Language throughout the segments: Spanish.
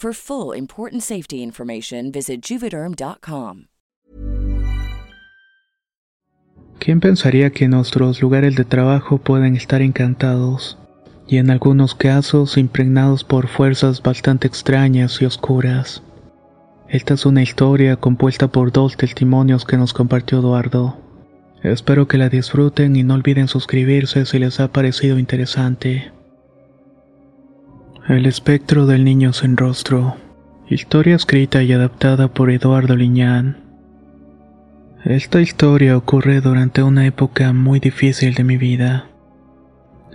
For full important safety information, visit juvederm.com. ¿Quién pensaría que nuestros lugares de trabajo pueden estar encantados y en algunos casos impregnados por fuerzas bastante extrañas y oscuras? Esta es una historia compuesta por dos testimonios que nos compartió Eduardo. Espero que la disfruten y no olviden suscribirse si les ha parecido interesante. El espectro del niño sin rostro. Historia escrita y adaptada por Eduardo Liñán. Esta historia ocurre durante una época muy difícil de mi vida.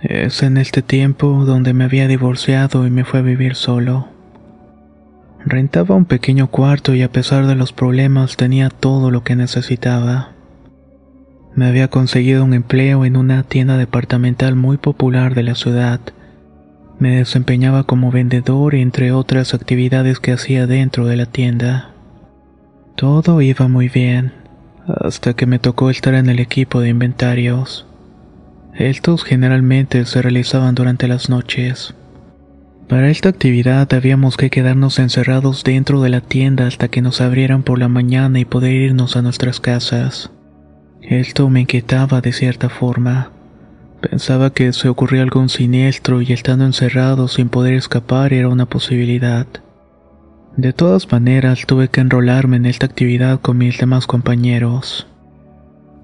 Es en este tiempo donde me había divorciado y me fue a vivir solo. Rentaba un pequeño cuarto y a pesar de los problemas tenía todo lo que necesitaba. Me había conseguido un empleo en una tienda departamental muy popular de la ciudad. Me desempeñaba como vendedor entre otras actividades que hacía dentro de la tienda. Todo iba muy bien, hasta que me tocó estar en el equipo de inventarios. Estos generalmente se realizaban durante las noches. Para esta actividad habíamos que quedarnos encerrados dentro de la tienda hasta que nos abrieran por la mañana y poder irnos a nuestras casas. Esto me inquietaba de cierta forma. Pensaba que se ocurría algún siniestro y estando encerrado sin poder escapar era una posibilidad. De todas maneras tuve que enrolarme en esta actividad con mis demás compañeros.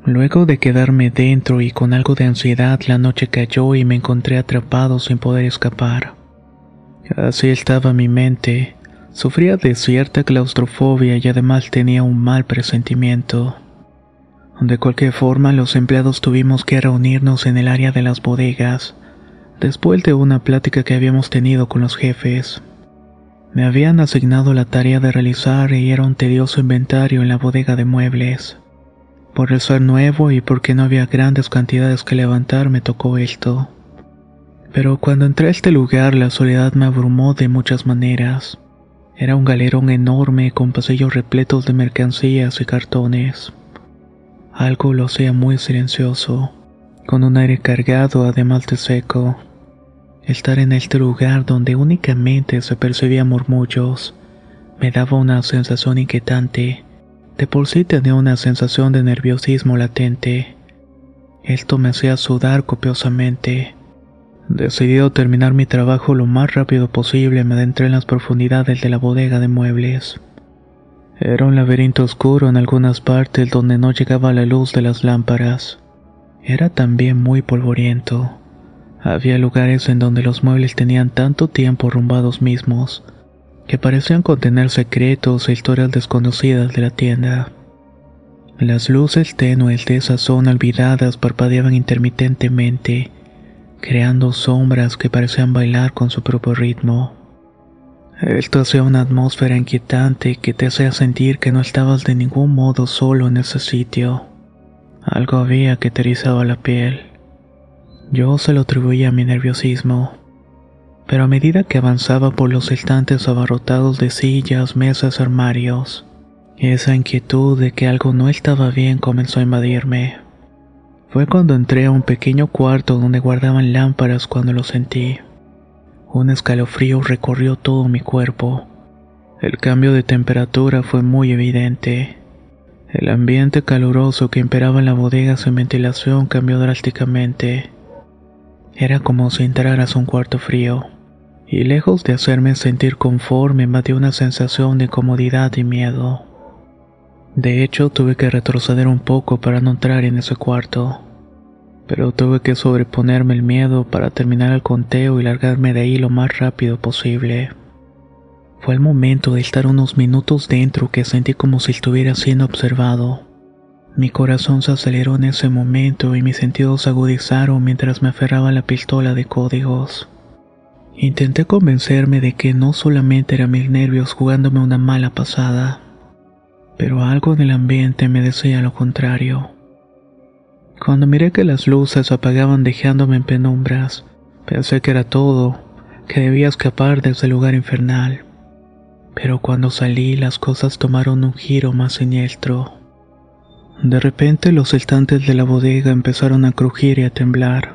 Luego de quedarme dentro y con algo de ansiedad la noche cayó y me encontré atrapado sin poder escapar. Así estaba mi mente. Sufría de cierta claustrofobia y además tenía un mal presentimiento. De cualquier forma, los empleados tuvimos que reunirnos en el área de las bodegas, después de una plática que habíamos tenido con los jefes. Me habían asignado la tarea de realizar y era un tedioso inventario en la bodega de muebles. Por el ser nuevo y porque no había grandes cantidades que levantar me tocó esto. Pero cuando entré a este lugar la soledad me abrumó de muchas maneras. Era un galerón enorme con pasillos repletos de mercancías y cartones. Algo lo hacía muy silencioso, con un aire cargado además de seco. Estar en este lugar donde únicamente se percibían murmullos me daba una sensación inquietante. De por sí tenía una sensación de nerviosismo latente. Esto me hacía sudar copiosamente. Decidido terminar mi trabajo lo más rápido posible, me adentré en las profundidades de la bodega de muebles. Era un laberinto oscuro en algunas partes donde no llegaba la luz de las lámparas. Era también muy polvoriento. Había lugares en donde los muebles tenían tanto tiempo rumbados mismos, que parecían contener secretos e historias desconocidas de la tienda. Las luces tenues de esa zona olvidadas parpadeaban intermitentemente, creando sombras que parecían bailar con su propio ritmo. Esto hacía una atmósfera inquietante que te hacía sentir que no estabas de ningún modo solo en ese sitio. Algo había que te la piel. Yo se lo atribuía a mi nerviosismo. Pero a medida que avanzaba por los estantes abarrotados de sillas, mesas, armarios, esa inquietud de que algo no estaba bien comenzó a invadirme. Fue cuando entré a un pequeño cuarto donde guardaban lámparas cuando lo sentí. Un escalofrío recorrió todo mi cuerpo. El cambio de temperatura fue muy evidente. El ambiente caluroso que imperaba en la bodega sin ventilación cambió drásticamente. Era como si entraras a un cuarto frío, y lejos de hacerme sentir conforme, me dio una sensación de comodidad y miedo. De hecho, tuve que retroceder un poco para no entrar en ese cuarto, pero tuve que sobreponerme el miedo para terminar el conteo y largarme de ahí lo más rápido posible. Fue el momento de estar unos minutos dentro que sentí como si estuviera siendo observado. Mi corazón se aceleró en ese momento y mis sentidos se agudizaron mientras me aferraba la pistola de códigos. Intenté convencerme de que no solamente eran mis nervios jugándome una mala pasada, pero algo en el ambiente me decía lo contrario. Cuando miré que las luces apagaban dejándome en penumbras, pensé que era todo, que debía escapar de ese lugar infernal. Pero cuando salí las cosas tomaron un giro más siniestro. De repente los estantes de la bodega empezaron a crujir y a temblar,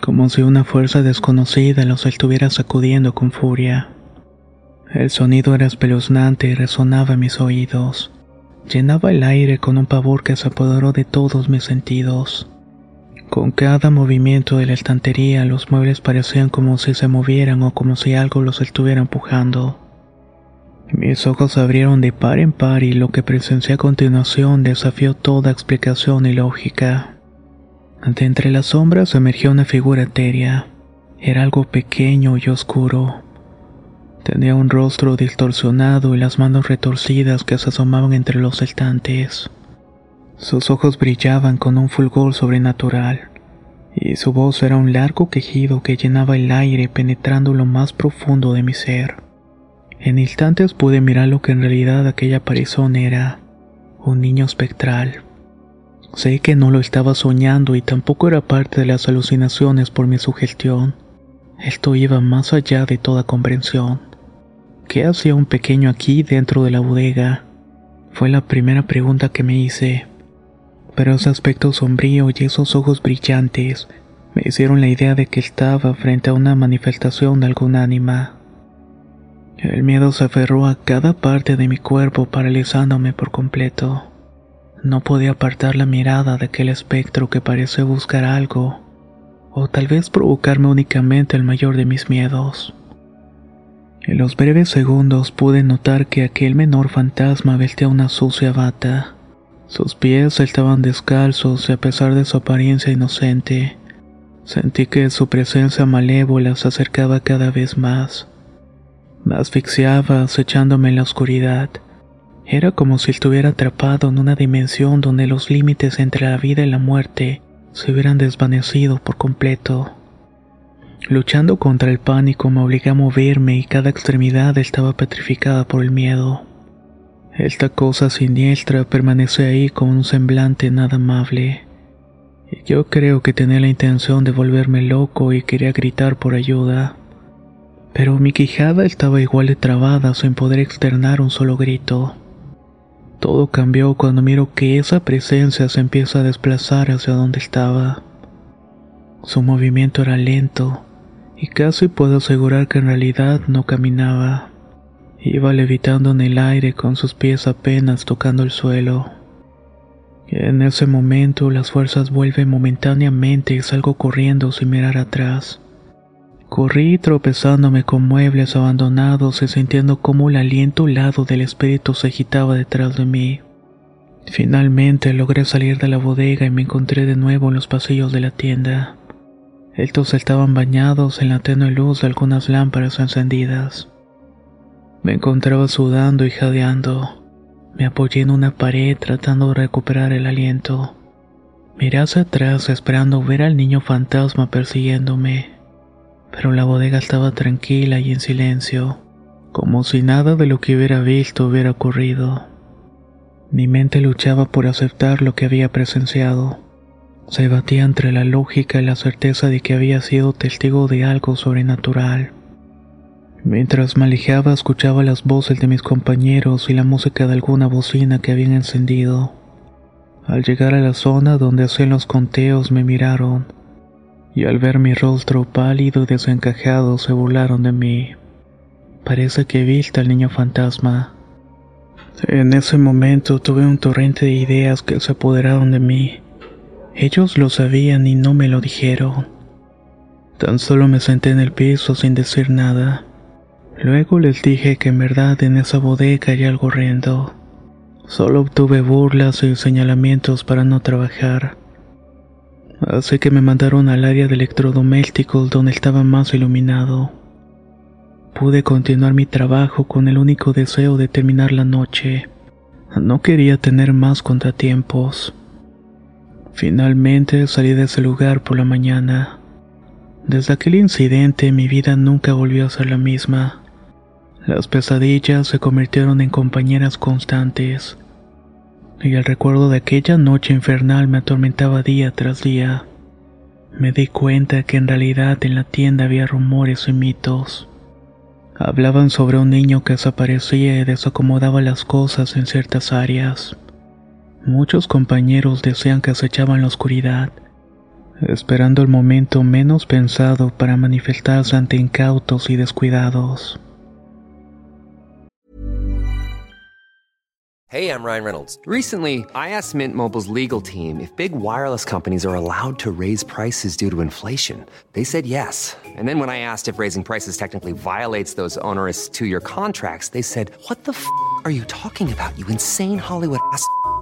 como si una fuerza desconocida los estuviera sacudiendo con furia. El sonido era espeluznante y resonaba en mis oídos. Llenaba el aire con un pavor que se apoderó de todos mis sentidos. Con cada movimiento de la estantería los muebles parecían como si se movieran o como si algo los estuviera empujando. Mis ojos se abrieron de par en par y lo que presencié a continuación desafió toda explicación y lógica. De entre las sombras emergió una figura etérea. Era algo pequeño y oscuro. Tenía un rostro distorsionado y las manos retorcidas que se asomaban entre los estantes. Sus ojos brillaban con un fulgor sobrenatural, y su voz era un largo quejido que llenaba el aire penetrando lo más profundo de mi ser. En instantes pude mirar lo que en realidad aquella aparición era, un niño espectral. Sé que no lo estaba soñando y tampoco era parte de las alucinaciones por mi sugestión. Esto iba más allá de toda comprensión. ¿Qué hacía un pequeño aquí dentro de la bodega? Fue la primera pregunta que me hice. Pero ese aspecto sombrío y esos ojos brillantes me hicieron la idea de que estaba frente a una manifestación de algún ánima. El miedo se aferró a cada parte de mi cuerpo paralizándome por completo. No podía apartar la mirada de aquel espectro que parece buscar algo, o tal vez provocarme únicamente el mayor de mis miedos. En los breves segundos pude notar que aquel menor fantasma vestía una sucia bata. Sus pies estaban descalzos y a pesar de su apariencia inocente, sentí que su presencia malévola se acercaba cada vez más. Me asfixiaba acechándome en la oscuridad. Era como si estuviera atrapado en una dimensión donde los límites entre la vida y la muerte se hubieran desvanecido por completo. Luchando contra el pánico me obligué a moverme y cada extremidad estaba petrificada por el miedo. Esta cosa siniestra permanece ahí con un semblante nada amable. Yo creo que tenía la intención de volverme loco y quería gritar por ayuda pero mi quijada estaba igual de trabada sin poder externar un solo grito. Todo cambió cuando miro que esa presencia se empieza a desplazar hacia donde estaba. Su movimiento era lento, y casi puedo asegurar que en realidad no caminaba. Iba levitando en el aire con sus pies apenas tocando el suelo. En ese momento las fuerzas vuelven momentáneamente y salgo corriendo sin mirar atrás. Corrí tropezándome con muebles abandonados y sintiendo cómo el aliento helado del espíritu se agitaba detrás de mí. Finalmente logré salir de la bodega y me encontré de nuevo en los pasillos de la tienda. Estos estaban bañados en la tenue luz de algunas lámparas encendidas. Me encontraba sudando y jadeando. Me apoyé en una pared tratando de recuperar el aliento. Miré hacia atrás esperando ver al niño fantasma persiguiéndome pero la bodega estaba tranquila y en silencio, como si nada de lo que hubiera visto hubiera ocurrido. Mi mente luchaba por aceptar lo que había presenciado. Se batía entre la lógica y la certeza de que había sido testigo de algo sobrenatural. Mientras malejaba escuchaba las voces de mis compañeros y la música de alguna bocina que habían encendido. Al llegar a la zona donde hacían los conteos me miraron y al ver mi rostro pálido y desencajado se burlaron de mí. Parece que viste al niño fantasma. En ese momento tuve un torrente de ideas que se apoderaron de mí. Ellos lo sabían y no me lo dijeron. Tan solo me senté en el piso sin decir nada. Luego les dije que en verdad en esa bodega hay algo horrendo. Solo obtuve burlas y señalamientos para no trabajar. Así que me mandaron al área de electrodomésticos donde estaba más iluminado. Pude continuar mi trabajo con el único deseo de terminar la noche. No quería tener más contratiempos. Finalmente salí de ese lugar por la mañana. Desde aquel incidente mi vida nunca volvió a ser la misma. Las pesadillas se convirtieron en compañeras constantes. Y el recuerdo de aquella noche infernal me atormentaba día tras día. Me di cuenta que en realidad en la tienda había rumores y mitos. Hablaban sobre un niño que desaparecía y desacomodaba las cosas en ciertas áreas. Muchos compañeros decían que acechaban la oscuridad, esperando el momento menos pensado para manifestarse ante incautos y descuidados. Hey, I'm Ryan Reynolds. Recently, I asked Mint Mobile's legal team if big wireless companies are allowed to raise prices due to inflation. They said yes. And then when I asked if raising prices technically violates those onerous two year contracts, they said, What the f are you talking about, you insane Hollywood ass?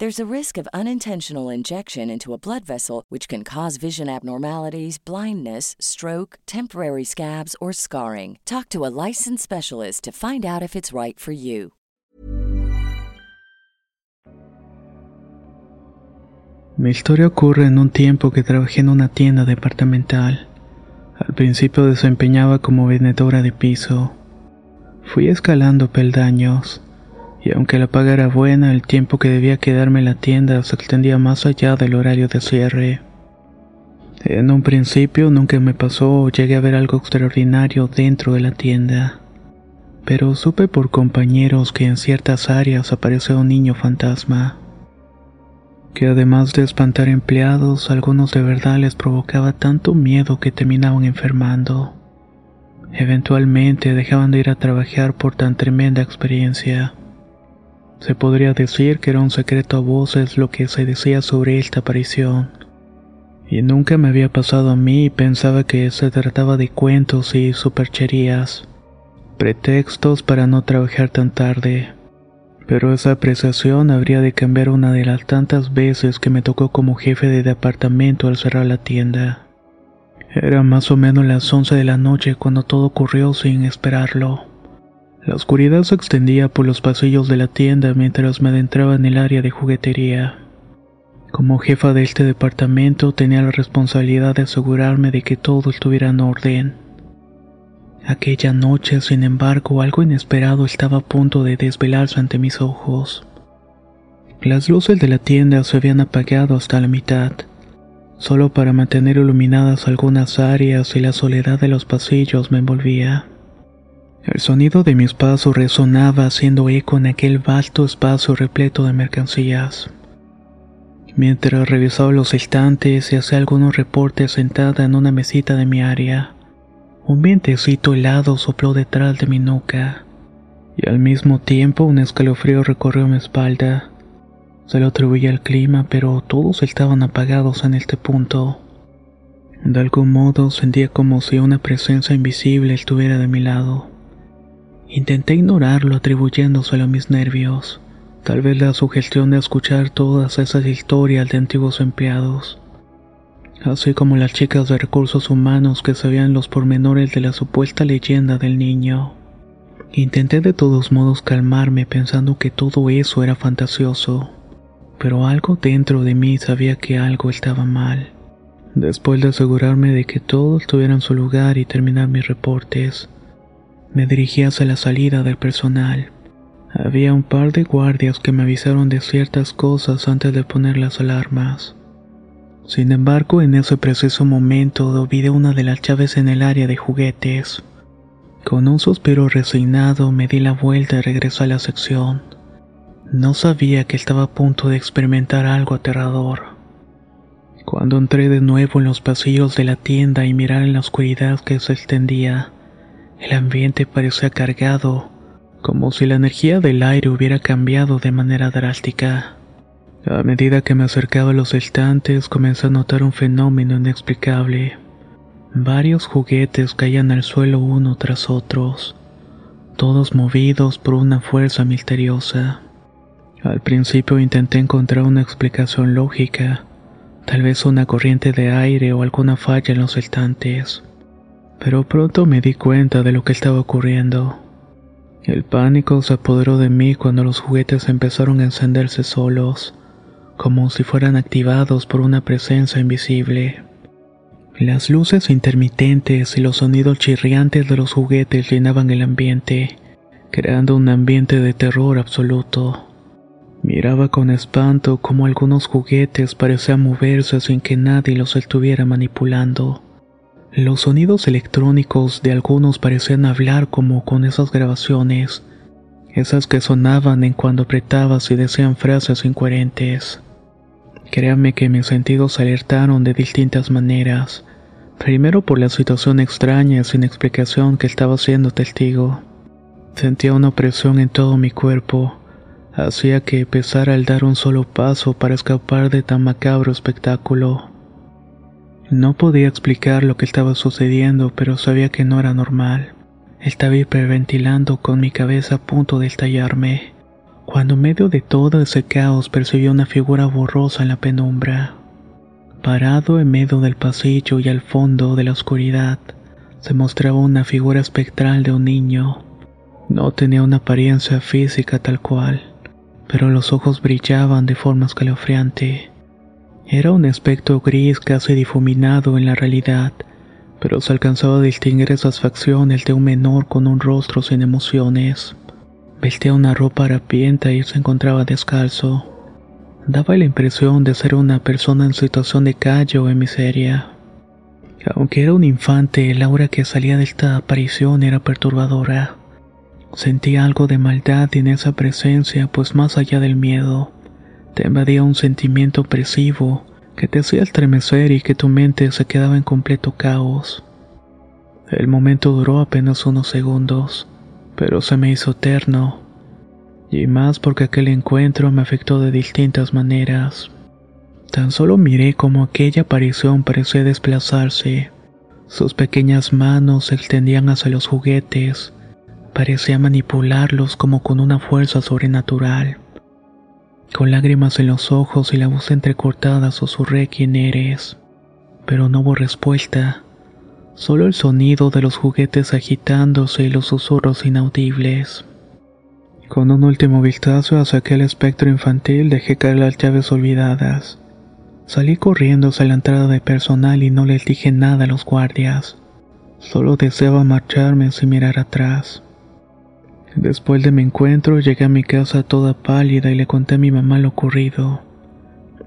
There's a risk of unintentional injection into a blood vessel, which can cause vision abnormalities, blindness, stroke, temporary scabs, or scarring. Talk to a licensed specialist to find out if it's right for you. Mi historia ocurre en un tiempo que trabajé en una tienda departamental. Al principio desempeñaba como vendedora de piso. Fui escalando peldaños, y aunque la paga era buena, el tiempo que debía quedarme en la tienda se extendía más allá del horario de cierre. En un principio nunca me pasó o llegué a ver algo extraordinario dentro de la tienda, pero supe por compañeros que en ciertas áreas apareció un niño fantasma que además de espantar empleados, algunos de verdad les provocaba tanto miedo que terminaban enfermando. Eventualmente dejaban de ir a trabajar por tan tremenda experiencia. Se podría decir que era un secreto a voces lo que se decía sobre esta aparición. Y nunca me había pasado a mí y pensaba que se trataba de cuentos y supercherías, pretextos para no trabajar tan tarde. Pero esa apreciación habría de cambiar una de las tantas veces que me tocó como jefe de departamento al cerrar la tienda. Era más o menos las 11 de la noche cuando todo ocurrió sin esperarlo. La oscuridad se extendía por los pasillos de la tienda mientras me adentraba en el área de juguetería. Como jefa de este departamento tenía la responsabilidad de asegurarme de que todo estuviera en orden. Aquella noche, sin embargo, algo inesperado estaba a punto de desvelarse ante mis ojos. Las luces de la tienda se habían apagado hasta la mitad, solo para mantener iluminadas algunas áreas y la soledad de los pasillos me envolvía. El sonido de mis pasos resonaba haciendo eco en aquel vasto espacio repleto de mercancías. Mientras revisaba los estantes y hacía algunos reportes sentada en una mesita de mi área, un vientecito helado sopló detrás de mi nuca, y al mismo tiempo un escalofrío recorrió mi espalda. Se lo atribuía al clima, pero todos estaban apagados en este punto. De algún modo sentía como si una presencia invisible estuviera de mi lado. Intenté ignorarlo atribuyéndoselo a mis nervios, tal vez la sugestión de escuchar todas esas historias de antiguos empleados. así como las chicas de recursos humanos que sabían los pormenores de la supuesta leyenda del niño. Intenté de todos modos calmarme pensando que todo eso era fantasioso, pero algo dentro de mí sabía que algo estaba mal. Después de asegurarme de que todo estuviera en su lugar y terminar mis reportes, me dirigí hacia la salida del personal. Había un par de guardias que me avisaron de ciertas cosas antes de poner las alarmas. Sin embargo, en ese preciso momento olvidé una de las llaves en el área de juguetes. Con un suspiro resignado me di la vuelta y regresé a la sección. No sabía que estaba a punto de experimentar algo aterrador. Cuando entré de nuevo en los pasillos de la tienda y mirar en la oscuridad que se extendía, el ambiente parecía cargado, como si la energía del aire hubiera cambiado de manera drástica. A medida que me acercaba a los estantes, comencé a notar un fenómeno inexplicable. Varios juguetes caían al suelo uno tras otros, todos movidos por una fuerza misteriosa. Al principio intenté encontrar una explicación lógica, tal vez una corriente de aire o alguna falla en los estantes, pero pronto me di cuenta de lo que estaba ocurriendo. El pánico se apoderó de mí cuando los juguetes empezaron a encenderse solos, como si fueran activados por una presencia invisible. Las luces intermitentes y los sonidos chirriantes de los juguetes llenaban el ambiente, creando un ambiente de terror absoluto. Miraba con espanto cómo algunos juguetes parecían moverse sin que nadie los estuviera manipulando. Los sonidos electrónicos de algunos parecían hablar como con esas grabaciones, esas que sonaban en cuando apretabas y decían frases incoherentes. Créame que mis sentidos alertaron de distintas maneras. Primero por la situación extraña sin explicación que estaba siendo testigo. Sentía una opresión en todo mi cuerpo, hacía que pesara al dar un solo paso para escapar de tan macabro espectáculo. No podía explicar lo que estaba sucediendo, pero sabía que no era normal. Estaba hiperventilando con mi cabeza a punto de estallarme, cuando en medio de todo ese caos percibí una figura borrosa en la penumbra. Parado en medio del pasillo y al fondo de la oscuridad, se mostraba una figura espectral de un niño. No tenía una apariencia física tal cual, pero los ojos brillaban de forma escalofriante. Era un aspecto gris casi difuminado en la realidad, pero se alcanzaba a distinguir esas facciones de un menor con un rostro sin emociones. Vestía una ropa harapienta y se encontraba descalzo. Daba la impresión de ser una persona en situación de calle o en miseria. Aunque era un infante, el aura que salía de esta aparición era perturbadora. Sentí algo de maldad en esa presencia, pues más allá del miedo, te invadía un sentimiento opresivo que te hacía estremecer y que tu mente se quedaba en completo caos. El momento duró apenas unos segundos, pero se me hizo eterno, y más porque aquel encuentro me afectó de distintas maneras. Tan solo miré como aquella aparición parecía desplazarse. Sus pequeñas manos se extendían hacia los juguetes, parecía manipularlos como con una fuerza sobrenatural. Con lágrimas en los ojos y la voz entrecortada susurré quién eres, pero no hubo respuesta, solo el sonido de los juguetes agitándose y los susurros inaudibles. Con un último vistazo hacia aquel espectro infantil dejé caer las llaves olvidadas. Salí corriendo hacia la entrada de personal y no les dije nada a los guardias. Solo deseaba marcharme sin mirar atrás. Después de mi encuentro llegué a mi casa toda pálida y le conté a mi mamá lo ocurrido.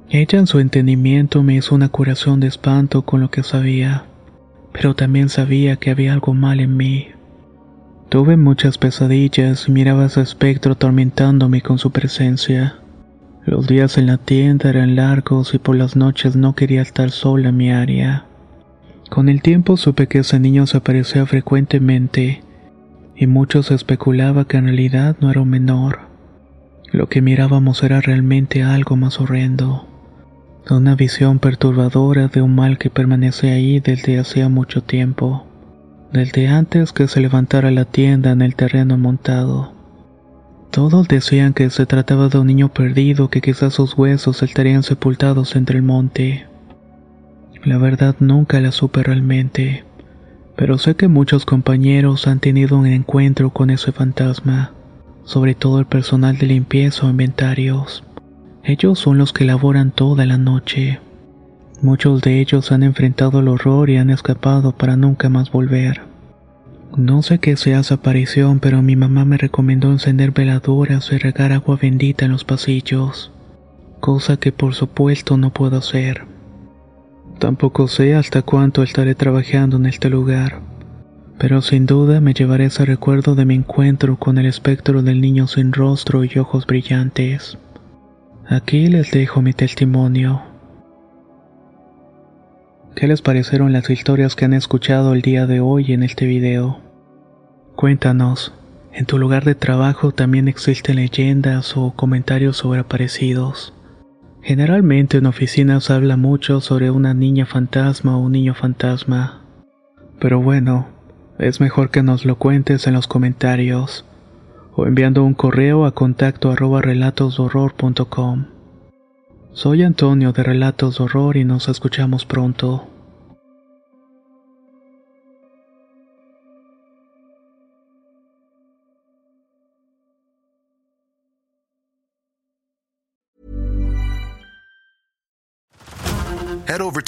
Ella en su entendimiento me hizo una curación de espanto con lo que sabía, pero también sabía que había algo mal en mí. Tuve muchas pesadillas y miraba ese espectro atormentándome con su presencia. Los días en la tienda eran largos y por las noches no quería estar sola en mi área. Con el tiempo supe que ese niño se aparecía frecuentemente y muchos especulaba que en realidad no era un menor. Lo que mirábamos era realmente algo más horrendo. Una visión perturbadora de un mal que permanece ahí desde hacía mucho tiempo, desde antes que se levantara la tienda en el terreno montado. Todos decían que se trataba de un niño perdido que quizás sus huesos estarían sepultados entre el monte. La verdad nunca la supe realmente, pero sé que muchos compañeros han tenido un encuentro con ese fantasma, sobre todo el personal de limpieza o inventarios. Ellos son los que laboran toda la noche. Muchos de ellos han enfrentado el horror y han escapado para nunca más volver. No sé qué sea esa aparición, pero mi mamá me recomendó encender veladoras y regar agua bendita en los pasillos, cosa que por supuesto no puedo hacer. Tampoco sé hasta cuánto estaré trabajando en este lugar, pero sin duda me llevaré ese recuerdo de mi encuentro con el espectro del niño sin rostro y ojos brillantes. Aquí les dejo mi testimonio. ¿Qué les parecieron las historias que han escuchado el día de hoy en este video? Cuéntanos, ¿en tu lugar de trabajo también existen leyendas o comentarios sobre aparecidos? Generalmente en oficinas habla mucho sobre una niña fantasma o un niño fantasma. Pero bueno, es mejor que nos lo cuentes en los comentarios o enviando un correo a contacto arroba relatosdorror.com. Soy Antonio de Relatos de Horror y nos escuchamos pronto.